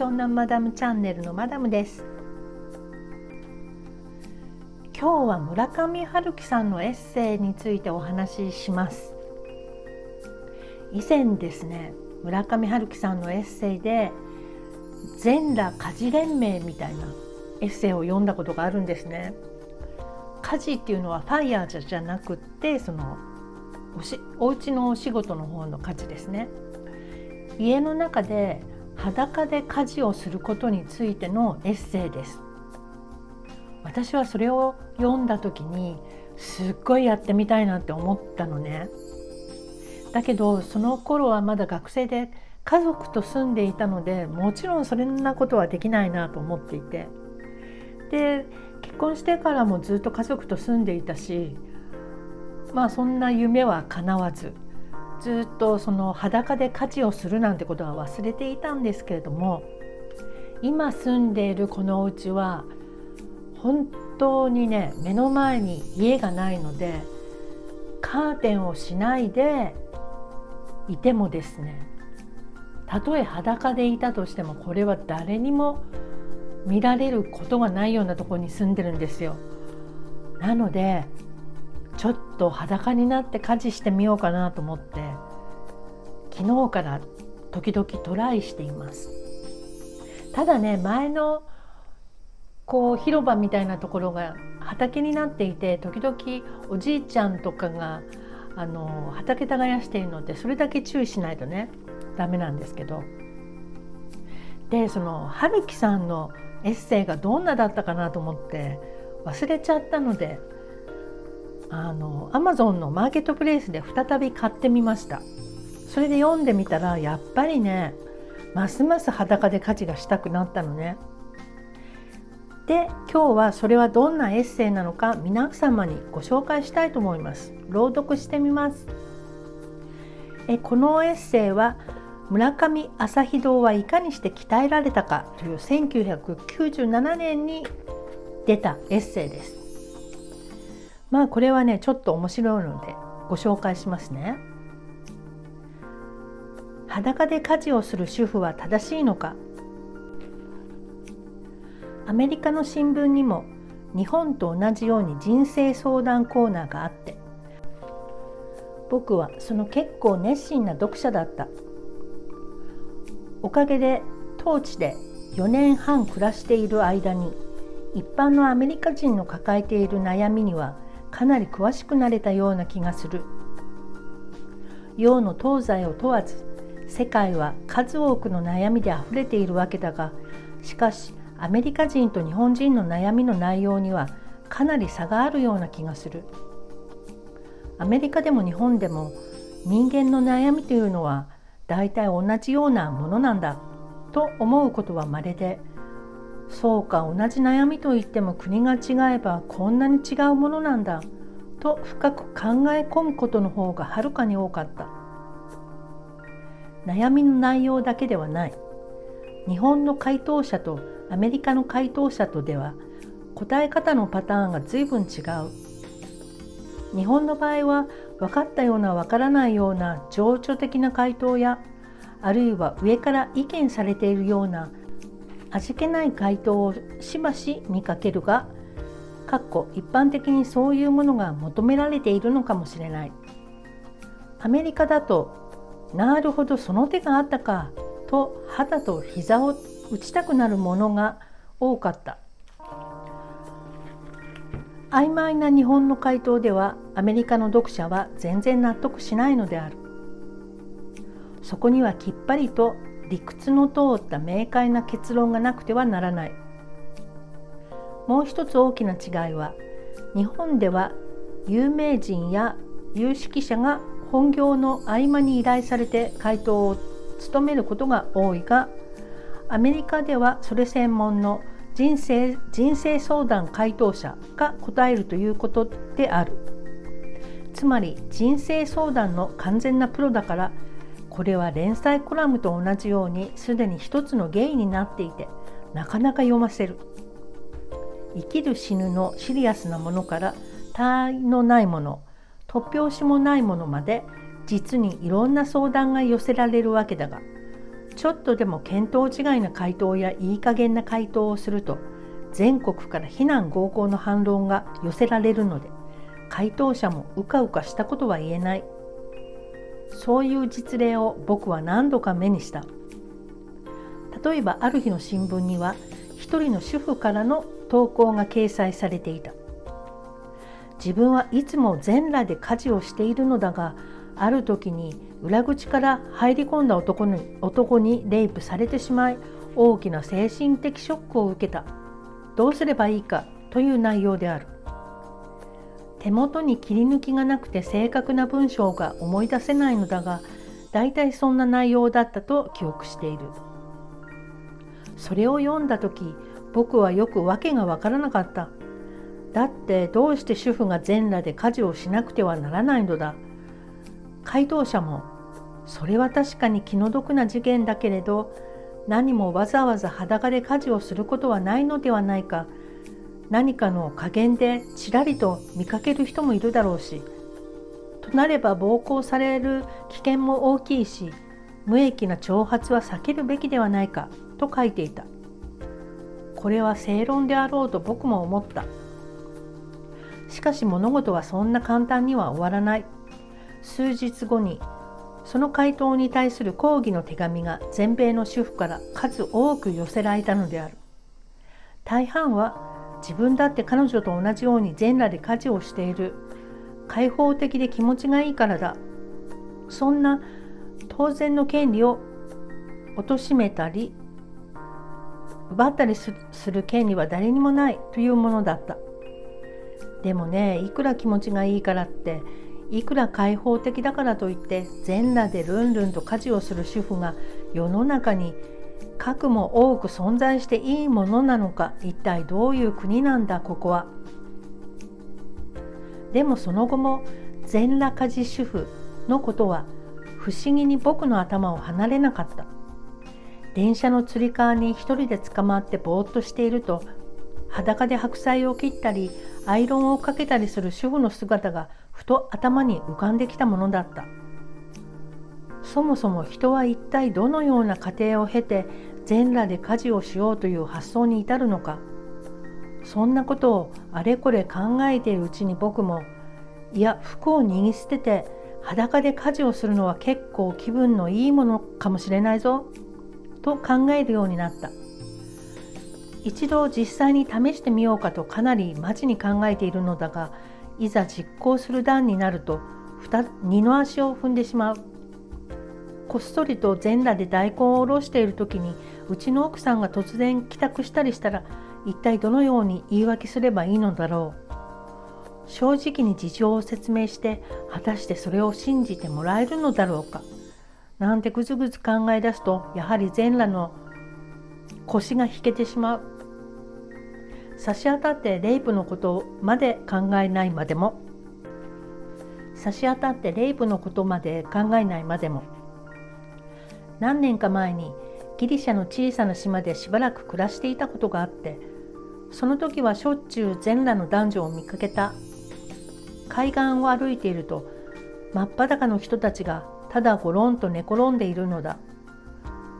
湘南マダムチャンネルのマダムです。今日は村上春樹さんのエッセイについてお話しします。以前ですね村上春樹さんのエッセイで全裸家事連盟みたいなエッセイを読んだことがあるんですね。家事っていうのはファイヤーじゃなくってそのおしお家のお仕事の方の家事ですね。家の中で裸で家事をすることについてのエッセイです。私はそれを読んだ時にすっごいやってみたいなって思ったのね。だけどその頃はまだ学生で家族と住んでいたのでもちろんそんなことはできないなと思っていて。で結婚してからもずっと家族と住んでいたしまあそんな夢は叶わず。ずっとその裸で家事をするなんてことは忘れていたんですけれども今住んでいるこのお家は本当にね目の前に家がないのでカーテンをしないでいてもですねたとえ裸でいたとしてもこれは誰にも見られることがないようなとこに住んでるんですよ。なのでちょっと裸になって家事してみようかなと思って昨日から時々トライしています。ただね前のこう広場みたいなところが畑になっていて時々おじいちゃんとかがあの畑耕しているのでそれだけ注意しないとねダメなんですけど。でその春樹さんのエッセイがどんなだったかなと思って忘れちゃったのであのアマゾンのマーケットプレイスで再び買ってみました。それで読んでみたらやっぱりねますます裸で家事がしたくなったのね。で今日はそれはどんなエッセイなのか皆様にご紹介したいと思います。朗読してみます。えこのエッセイは村上朝日堂はいかにして鍛えられたかという1997年に出たエッセイです。まあこれはねちょっと面白いのでご紹介しますね。裸で家事をする主婦は正しいのか？アメリカの新聞にも日本と同じように人生相談コーナーがあって僕はその結構熱心な読者だった。おかげで当地で4年半暮らしている間に一般のアメリカ人の抱えている悩みにはかなり詳しくなれたような気がする。洋の東西を問わず世界は数多くの悩みであふれているわけだがしかしアメリカ人と日本人の悩みの内容にはかなり差があるような気がする。アメリカでも日本でも人間の悩みというのは大体同じようなものなんだと思うことは稀でそうか同じ悩みといっても国が違えばこんなに違うものなんだと深く考え込むことの方がはるかに多かった。悩みの内容だけではない。日本の回答者とアメリカの回答者とでは答え方のパターンが随分違う。日本の場合は分かったような分からないような情緒的な回答やあるいは上から意見されているような味気ない回答をしばし見かけるがかっこ一般的にそういうものが求められているのかもしれない。アメリカだとなるほどその手があったかと肌と膝を打ちたくなるものが多かった。曖昧な日本の回答ではアメリカの読者は全然納得しないのである。そこにはきっぱりと理屈の通った明快な結論がなくてはならない。もう一つ大きな違いは日本では有名人や有識者が本業の合間に依頼されて回答を務めることが多いがアメリカではそれ専門の人生人生相談回答者が答えるということである。つまり人生相談の完全なプロだからこれは連載コラムと同じようにすでに一つの芸になっていてなかなか読ませる。生きる死ぬのシリアスなものから他愛のないもの突拍子もないものまで実にいろんな相談が寄せられるわけだがちょっとでも見当違いな回答やいい加減な回答をすると全国から非難合行の反論が寄せられるので回答者もうかうかしたことは言えない。そういう実例を僕は何度か目にした。例えばある日の新聞には一人の主婦からの投稿が掲載されていた。自分はいつも全裸で家事をしているのだがある時に裏口から入り込んだ男に男にレイプされてしまい大きな精神的ショックを受けた。どうすればいいかという内容である。手元に切り抜きがなくて正確な文章が思い出せないのだが大体そんな内容だったと記憶している。それを読んだ時僕はよく訳が分からなかった。だってどうして主婦が全裸で家事をしなくてはならないのだ。回答者もそれは確かに気の毒な事件だけれど何もわざわざ裸で家事をすることはないのではないか。何かの加減でちらりと見かける人もいるだろうし。となれば暴行される危険も大きいし無益な挑発は避けるべきではないかと書いていた。これは正論であろうと僕も思った。しかし物事はそんな簡単には終わらない。数日後にその回答に対する抗議の手紙が全米の主婦から数多く寄せられたのである。大半は自分だって彼女と同じように全裸で家事をしている。開放的で気持ちがいいからだ。そんな当然の権利を貶めたり奪ったりする権利は誰にもないというものだった。でもねいくら気持ちがいいからっていくら開放的だからといって全裸でルンルンと家事をする主婦が世の中に核も多く存在していいものなのか一体どういう国なんだここは。でもその後も全裸家事主婦のことは不思議に僕の頭を離れなかった。電車のつり革に一人で捕まってぼーっとしていると裸で白菜を切ったりアイロンをかけたりする主婦の姿がふと頭に浮かんできたものだった。そもそも人は一体どのような過程を経て全裸で家事をしようという発想に至るのか。そんなことをあれこれ考えているうちに僕もいや服を脱ぎ捨てて裸で家事をするのは結構気分のいいものかもしれないぞと考えるようになった。一度実際に試してみようかとかなりマジに考えているのだがいざ実行する段になると二の足を踏んでしまう。こっそりと全裸で大根をおろしている時にうちの奥さんが突然帰宅したりしたら一体どのように言い訳すればいいのだろう。正直に事情を説明して果たしてそれを信じてもらえるのだろうか。なんてぐずぐず考え出すとやはり全裸の腰が引けてしまう。差し当たってレイプのことまで考えないまでも。差し当たってレイプのことまで考えないまでも。何年か前にギリシャの小さな島でしばらく暮らしていたことがあってその時はしょっちゅう全裸の男女を見かけた。海岸を歩いていると真っ裸の人たちがただごろんと寝転んでいるのだ。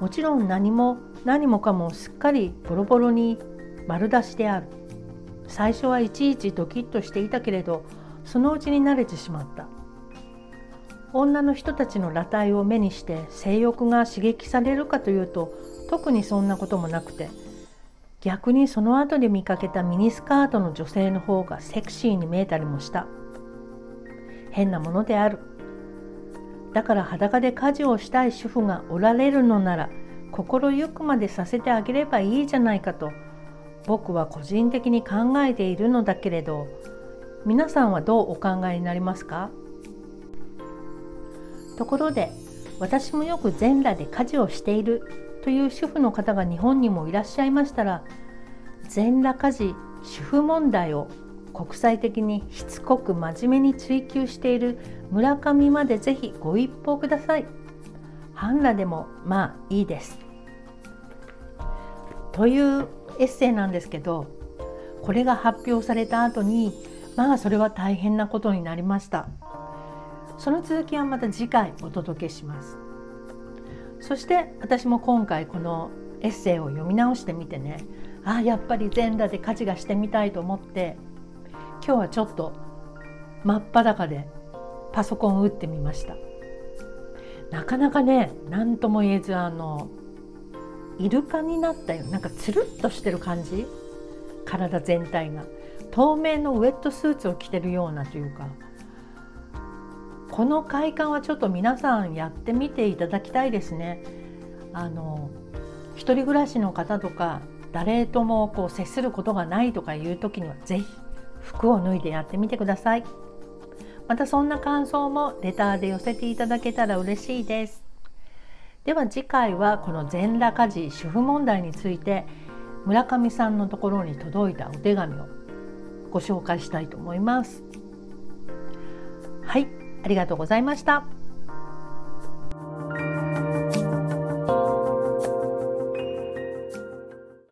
もちろん何も何もかもすっかりボロボロに丸出しである。最初はいちいちドキッとしていたけれどそのうちに慣れてしまった。女の人たちの裸体を目にして性欲が刺激されるかというと特にそんなこともなくて逆にその後で見かけたミニスカートの女性の方がセクシーに見えたりもした。変なものである。だから裸で家事をしたい主婦がおられるのなら心ゆくまでさせてあげればいいじゃないかと僕は個人的に考えているのだけれど皆さんはどうお考えになりますか？ところで私もよく全裸で家事をしているという主婦の方が日本にもいらっしゃいましたら全裸家事主婦問題を国際的にしつこく真面目に追求している村上までぜひご一報ください。半裸でもまあいいです。というエッセイなんですけどこれが発表された後にまあそれは大変なことになりました。その続きはまた次回お届けします。そして私も今回このエッセイを読み直してみてね。あやっぱり全裸で家事がしてみたいと思って今日はちょっと真っ裸でパソコンを打ってみました。なかなかね何とも言えずあのイルカになったよなんかつるっとしてる感じ？体全体が透明のウェットスーツを着てるようなというかこの快感はちょっと皆さんやってみていただきたいですね。あの一人暮らしの方とか誰ともこう接することがないとかいう時には是非服を脱いでやってみてください。またそんな感想もレターで寄せていただけたら嬉しいです。では次回はこの全裸家事主婦問題について村上さんのところに届いたお手紙をご紹介したいと思います。はい、ありがとうございました。